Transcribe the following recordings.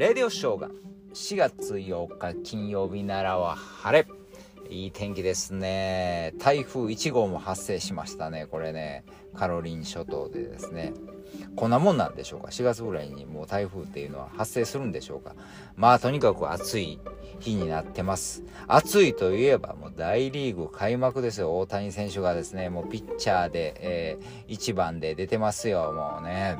レディオショーが4月8日金曜日ならは晴れ。いい天気ですね。台風1号も発生しましたね。これねカロリン諸島でですね。こんなもんなんでしょうか。4月ぐらいにもう台風っていうのは発生するんでしょうか。まあとにかく暑い日になってます。暑いといえばもう大リーグ開幕ですよ。大谷選手がですねもうピッチャーで、えー、1番で出てますよ。もうね。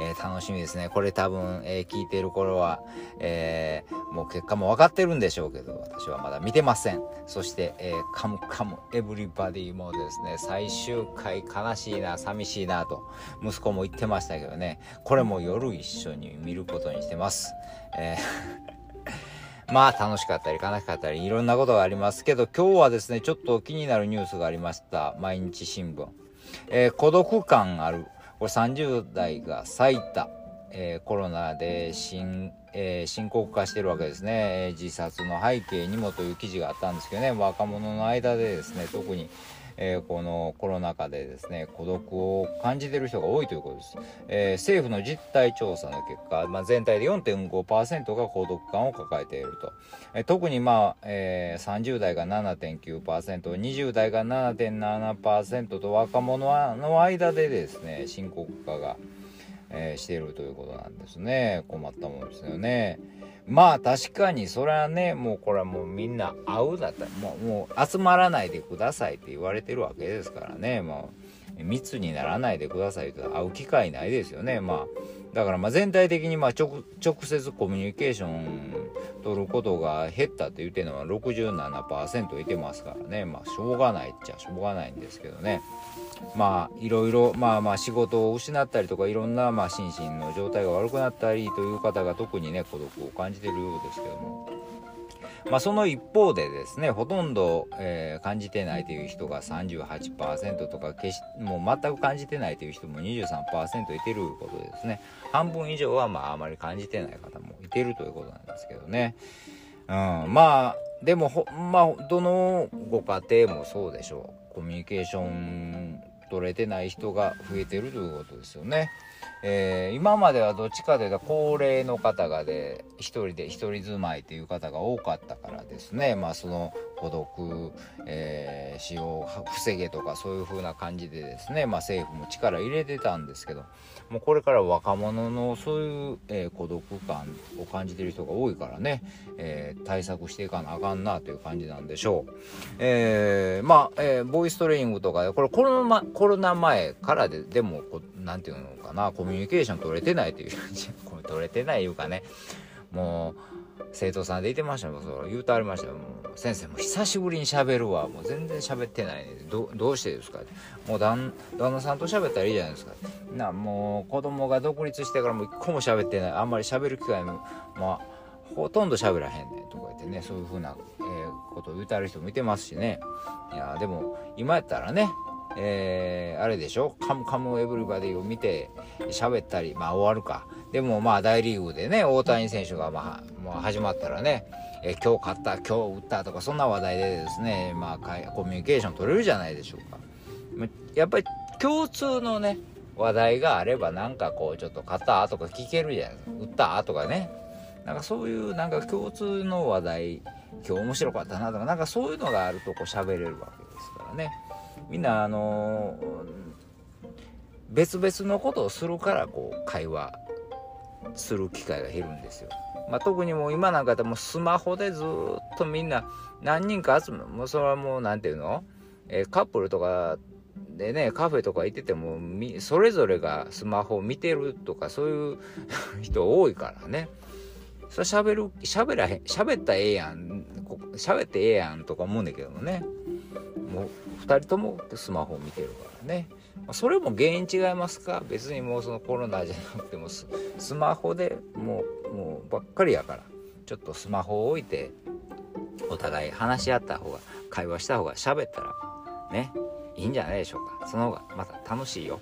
えー、楽しみですね。これ多分、えー、聞いてる頃は、えー、もう結果も分かってるんでしょうけど、私はまだ見てません。そして、えカムカムエブリバディもですね、最終回悲しいな、寂しいなと、息子も言ってましたけどね、これも夜一緒に見ることにしてます。え まあ楽しかったり悲しかったりいろんなことがありますけど今日はですねちょっと気になるニュースがありました毎日新聞、えー、孤独感あるこれ30代が最多、えー、コロナで深,、えー、深刻化してるわけですね、えー、自殺の背景にもという記事があったんですけどね。若者の間でですね特にえー、このコロナ禍でですね孤独を感じてる人が多いということです、えー、政府の実態調査の結果、まあ、全体で4.5%が孤独感を抱えていると、えー、特にまあ、えー、30代が 7.9%20 代が7.7%と若者の間でですね深刻化が、えー、しているということなんですね。困ったもんですよね。まあ確かにそれはねもうこれはもうみんな会うだったらもうもう集まらないでくださいって言われてるわけですからね。もう密にならないでくださいと会う機会ないですよね。まあだからまあ全体的にまあ直接コミュニケーション取ることが減ったって言ってるのは67%いてますからね。まあしょうがないっちゃしょうがないんですけどね。まあいろいろまあまあ仕事を失ったりとかいろんなまあ心身の状態が悪くなったりという方が特にね孤独を感じてるようですけども。まあその一方でですねほとんど、えー、感じてないという人が38%とか決しもう全く感じてないという人も23%いてることですね半分以上はまああまり感じてない方もいてるということなんですけどね。うん、まあでもほまあどのご家庭もそうでしょうコミュニケーション取れてない人が増えてるということですよね。えー、今まではどっちかというと高齢の方がで一人で一人住まいという方が多かったからですねまあその孤独、えー、死を防げとかそういう風な感じでですね、まあ、政府も力入れてたんですけどもうこれから若者のそういう、えー、孤独感を感じてる人が多いからね、えー、対策していかなあかんなという感じなんでしょう。えー、まあ、え、ボイストレーニングとかこれコロナコロナ前からででも何て言うのかなコミュニケーション取れてないという これ取れてないいうかね。もう生徒さんでいてましたもそ言うとありましたよもう先生も久しぶりに喋るわ。もう全然喋ってないねどどうしてですかって。もう旦那さんと喋ったらいいじゃないですかなもう子供が独立してからもう一個も喋ってない。あんまり喋る機会もまあほとんど喋らへんねんとか言ってね。そういう風な、えー、ことを言うてある人もいてますしね。いやでも今やったらねえー、あれでしょ「カムカムエブリバディ」を見て喋ったりまあ終わるか。でもまあ大リーグでね大谷選手がまあもう始まったらね、え今日勝った今日打ったとかそんな話題でですねまあコミュニケーション取れるじゃないでしょうか。やっぱり共通のね話題があればなんかこうちょっと勝ったとか聞けるじゃないですか。打ったとかね。なんかそういうなんか共通の話題今日面白かったなとかなんかそういうのがあるとこう喋れるわけですからね。みんなあの、別々のことをするからこう会話する機会が減るんですよ。まあ、特にもう今なんかでもスマホでずっとみんな何人か集めもうそれはもう何て言うの、えー、カップルとかでねカフェとか行っててもそれぞれがスマホを見てるとかそういう人多いからね。それ喋る喋らへん喋ったらええやん喋ってええやんとか思うんだけどもね。もう2人ともスマホを見てるからね。それも原因違いますか？別にもうそのコロナじゃなくてもスマホでもうもうばっかりやから。ちょっとスマホを置いてお互い話し合った方が会話した方が喋ったらねいいんじゃないでしょうか。その方がまた楽しいよ。